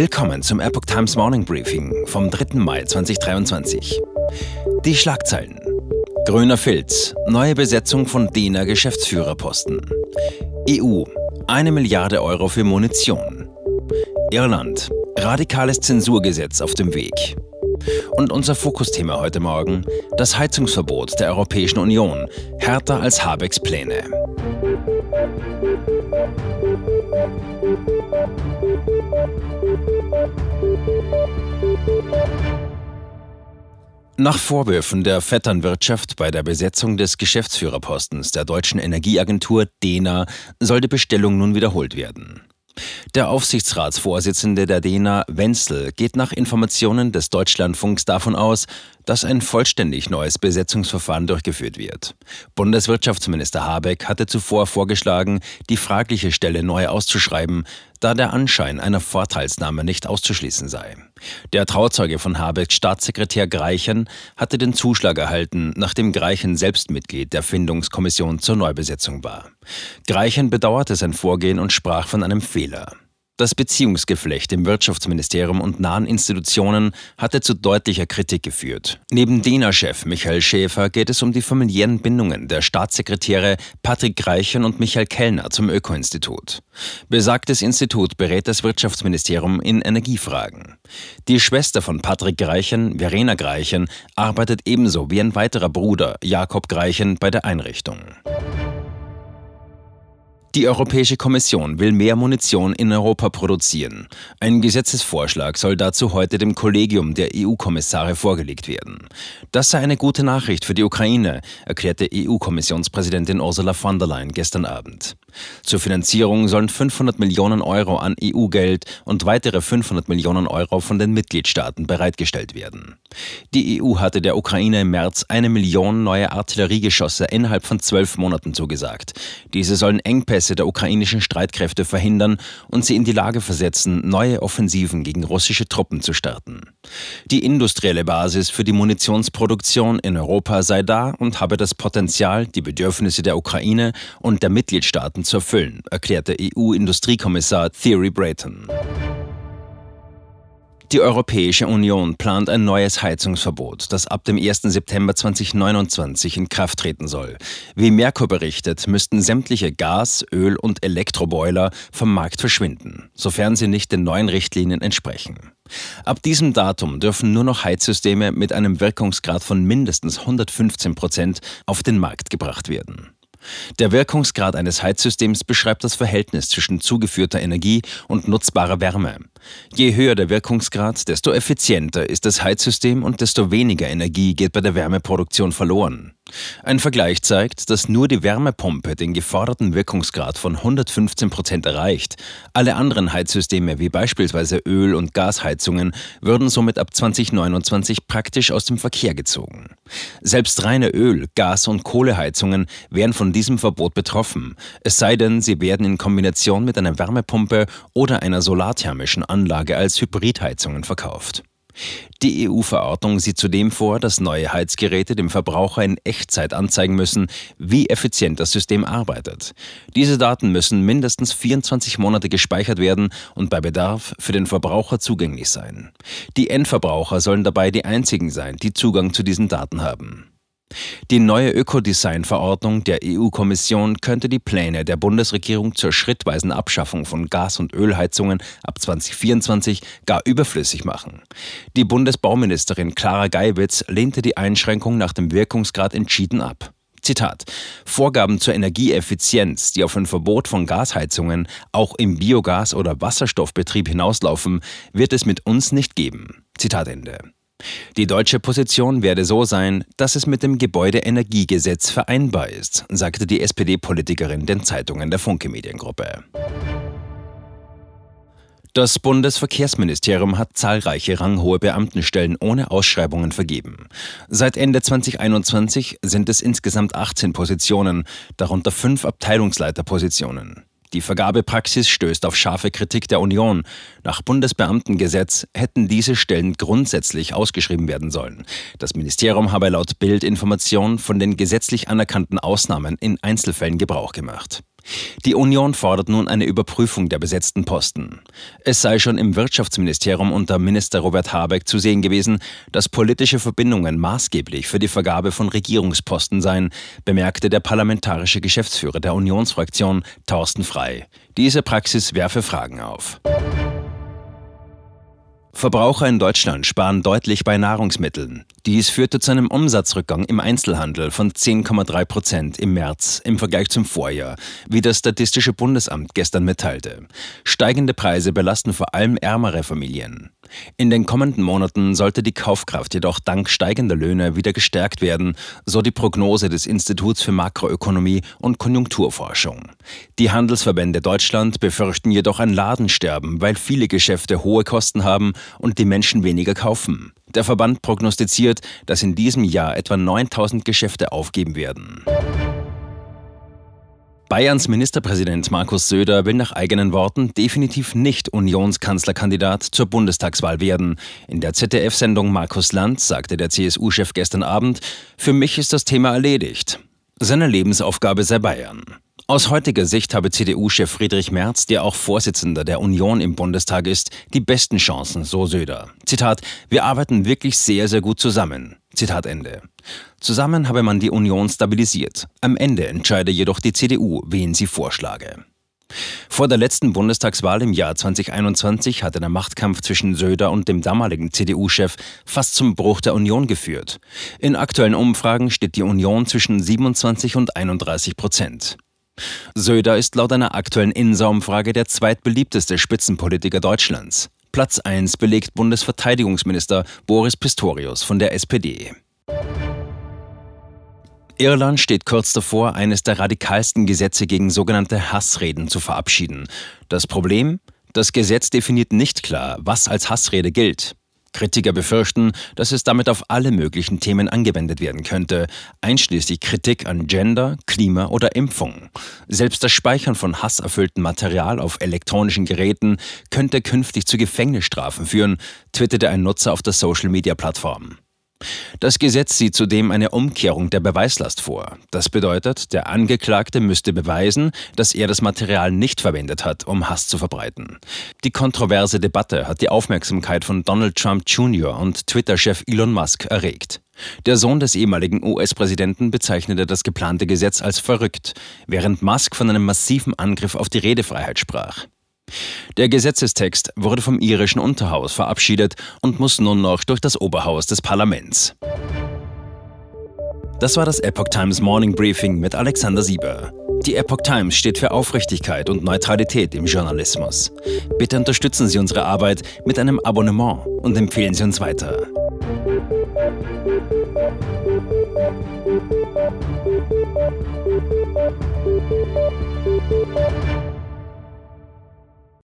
Willkommen zum Epoch Times Morning Briefing vom 3. Mai 2023. Die Schlagzeilen. Grüner Filz. Neue Besetzung von DENA Geschäftsführerposten. EU. Eine Milliarde Euro für Munition. Irland. Radikales Zensurgesetz auf dem Weg. Und unser Fokusthema heute Morgen, das Heizungsverbot der Europäischen Union, härter als Habecks Pläne. Nach Vorwürfen der Vetternwirtschaft bei der Besetzung des Geschäftsführerpostens der deutschen Energieagentur DENA soll die Bestellung nun wiederholt werden. Der Aufsichtsratsvorsitzende der DENA, Wenzel, geht nach Informationen des Deutschlandfunks davon aus, dass ein vollständig neues Besetzungsverfahren durchgeführt wird. Bundeswirtschaftsminister Habeck hatte zuvor vorgeschlagen, die fragliche Stelle neu auszuschreiben, da der Anschein einer Vorteilsnahme nicht auszuschließen sei. Der Trauzeuge von Habecks Staatssekretär Greichen hatte den Zuschlag erhalten, nachdem Greichen selbst Mitglied der Findungskommission zur Neubesetzung war. Greichen bedauerte sein Vorgehen und sprach von einem Fehler. Das Beziehungsgeflecht im Wirtschaftsministerium und nahen Institutionen hatte zu deutlicher Kritik geführt. Neben DENA-Chef Michael Schäfer geht es um die familiären Bindungen der Staatssekretäre Patrick Greichen und Michael Kellner zum Öko-Institut. Besagtes Institut berät das Wirtschaftsministerium in Energiefragen. Die Schwester von Patrick Greichen, Verena Greichen, arbeitet ebenso wie ein weiterer Bruder, Jakob Greichen, bei der Einrichtung. Die Europäische Kommission will mehr Munition in Europa produzieren. Ein Gesetzesvorschlag soll dazu heute dem Kollegium der EU-Kommissare vorgelegt werden. Das sei eine gute Nachricht für die Ukraine, erklärte EU-Kommissionspräsidentin Ursula von der Leyen gestern Abend. Zur Finanzierung sollen 500 Millionen Euro an EU-Geld und weitere 500 Millionen Euro von den Mitgliedstaaten bereitgestellt werden. Die EU hatte der Ukraine im März eine Million neue Artilleriegeschosse innerhalb von zwölf Monaten zugesagt. Diese sollen Engpässe Engpässe der ukrainischen Streitkräfte verhindern und sie in die Lage versetzen, neue Offensiven gegen russische Truppen zu starten. Die industrielle Basis für die Munitionsproduktion in Europa sei da und habe das Potenzial, die Bedürfnisse der Ukraine und der Mitgliedstaaten zu erfüllen, erklärte EU-Industriekommissar Thierry Brayton. Die Europäische Union plant ein neues Heizungsverbot, das ab dem 1. September 2029 in Kraft treten soll. Wie Merkur berichtet, müssten sämtliche Gas-, Öl- und Elektroboiler vom Markt verschwinden, sofern sie nicht den neuen Richtlinien entsprechen. Ab diesem Datum dürfen nur noch Heizsysteme mit einem Wirkungsgrad von mindestens 115 Prozent auf den Markt gebracht werden. Der Wirkungsgrad eines Heizsystems beschreibt das Verhältnis zwischen zugeführter Energie und nutzbarer Wärme. Je höher der Wirkungsgrad, desto effizienter ist das Heizsystem und desto weniger Energie geht bei der Wärmeproduktion verloren. Ein Vergleich zeigt, dass nur die Wärmepumpe den geforderten Wirkungsgrad von 115 Prozent erreicht. Alle anderen Heizsysteme wie beispielsweise Öl- und Gasheizungen würden somit ab 2029 praktisch aus dem Verkehr gezogen. Selbst reine Öl-, Gas- und Kohleheizungen wären von diesem Verbot betroffen, es sei denn, sie werden in Kombination mit einer Wärmepumpe oder einer solarthermischen Anlage als Hybridheizungen verkauft. Die EU-Verordnung sieht zudem vor, dass neue Heizgeräte dem Verbraucher in Echtzeit anzeigen müssen, wie effizient das System arbeitet. Diese Daten müssen mindestens 24 Monate gespeichert werden und bei Bedarf für den Verbraucher zugänglich sein. Die Endverbraucher sollen dabei die einzigen sein, die Zugang zu diesen Daten haben. Die neue Ökodesign-Verordnung der EU-Kommission könnte die Pläne der Bundesregierung zur schrittweisen Abschaffung von Gas- und Ölheizungen ab 2024 gar überflüssig machen. Die Bundesbauministerin Clara Geiwitz lehnte die Einschränkung nach dem Wirkungsgrad entschieden ab. Zitat: Vorgaben zur Energieeffizienz, die auf ein Verbot von Gasheizungen auch im Biogas- oder Wasserstoffbetrieb hinauslaufen, wird es mit uns nicht geben. Zitat Ende. Die deutsche Position werde so sein, dass es mit dem Gebäudeenergiegesetz vereinbar ist, sagte die SPD-Politikerin den Zeitungen der Funke Mediengruppe. Das Bundesverkehrsministerium hat zahlreiche ranghohe Beamtenstellen ohne Ausschreibungen vergeben. Seit Ende 2021 sind es insgesamt 18 Positionen, darunter fünf Abteilungsleiterpositionen. Die Vergabepraxis stößt auf scharfe Kritik der Union. Nach Bundesbeamtengesetz hätten diese Stellen grundsätzlich ausgeschrieben werden sollen. Das Ministerium habe laut Bildinformation von den gesetzlich anerkannten Ausnahmen in Einzelfällen Gebrauch gemacht. Die Union fordert nun eine Überprüfung der besetzten Posten. Es sei schon im Wirtschaftsministerium unter Minister Robert Habeck zu sehen gewesen, dass politische Verbindungen maßgeblich für die Vergabe von Regierungsposten seien, bemerkte der parlamentarische Geschäftsführer der Unionsfraktion Thorsten Frei. Diese Praxis werfe Fragen auf. Verbraucher in Deutschland sparen deutlich bei Nahrungsmitteln. Dies führte zu einem Umsatzrückgang im Einzelhandel von 10,3 Prozent im März im Vergleich zum Vorjahr, wie das Statistische Bundesamt gestern mitteilte. Steigende Preise belasten vor allem ärmere Familien. In den kommenden Monaten sollte die Kaufkraft jedoch dank steigender Löhne wieder gestärkt werden, so die Prognose des Instituts für Makroökonomie und Konjunkturforschung. Die Handelsverbände Deutschland befürchten jedoch ein Ladensterben, weil viele Geschäfte hohe Kosten haben und die Menschen weniger kaufen. Der Verband prognostiziert, dass in diesem Jahr etwa 9000 Geschäfte aufgeben werden. Bayerns Ministerpräsident Markus Söder will nach eigenen Worten definitiv nicht Unionskanzlerkandidat zur Bundestagswahl werden. In der ZDF-Sendung Markus Land sagte der CSU-Chef gestern Abend, für mich ist das Thema erledigt. Seine Lebensaufgabe sei Bayern. Aus heutiger Sicht habe CDU-Chef Friedrich Merz, der auch Vorsitzender der Union im Bundestag ist, die besten Chancen, so Söder. Zitat, wir arbeiten wirklich sehr, sehr gut zusammen. Zitat Ende. Zusammen habe man die Union stabilisiert. Am Ende entscheide jedoch die CDU, wen sie vorschlage. Vor der letzten Bundestagswahl im Jahr 2021 hatte der Machtkampf zwischen Söder und dem damaligen CDU-Chef fast zum Bruch der Union geführt. In aktuellen Umfragen steht die Union zwischen 27 und 31 Prozent. Söder ist laut einer aktuellen Insa-Umfrage der zweitbeliebteste Spitzenpolitiker Deutschlands. Platz 1 belegt Bundesverteidigungsminister Boris Pistorius von der SPD. Irland steht kurz davor, eines der radikalsten Gesetze gegen sogenannte Hassreden zu verabschieden. Das Problem? Das Gesetz definiert nicht klar, was als Hassrede gilt. Kritiker befürchten, dass es damit auf alle möglichen Themen angewendet werden könnte, einschließlich Kritik an Gender, Klima oder Impfung. Selbst das Speichern von hasserfülltem Material auf elektronischen Geräten könnte künftig zu Gefängnisstrafen führen, twitterte ein Nutzer auf der Social-Media-Plattform. Das Gesetz sieht zudem eine Umkehrung der Beweislast vor. Das bedeutet, der Angeklagte müsste beweisen, dass er das Material nicht verwendet hat, um Hass zu verbreiten. Die kontroverse Debatte hat die Aufmerksamkeit von Donald Trump Jr. und Twitter-Chef Elon Musk erregt. Der Sohn des ehemaligen US-Präsidenten bezeichnete das geplante Gesetz als verrückt, während Musk von einem massiven Angriff auf die Redefreiheit sprach. Der Gesetzestext wurde vom irischen Unterhaus verabschiedet und muss nun noch durch das Oberhaus des Parlaments. Das war das Epoch Times Morning Briefing mit Alexander Sieber. Die Epoch Times steht für Aufrichtigkeit und Neutralität im Journalismus. Bitte unterstützen Sie unsere Arbeit mit einem Abonnement und empfehlen Sie uns weiter.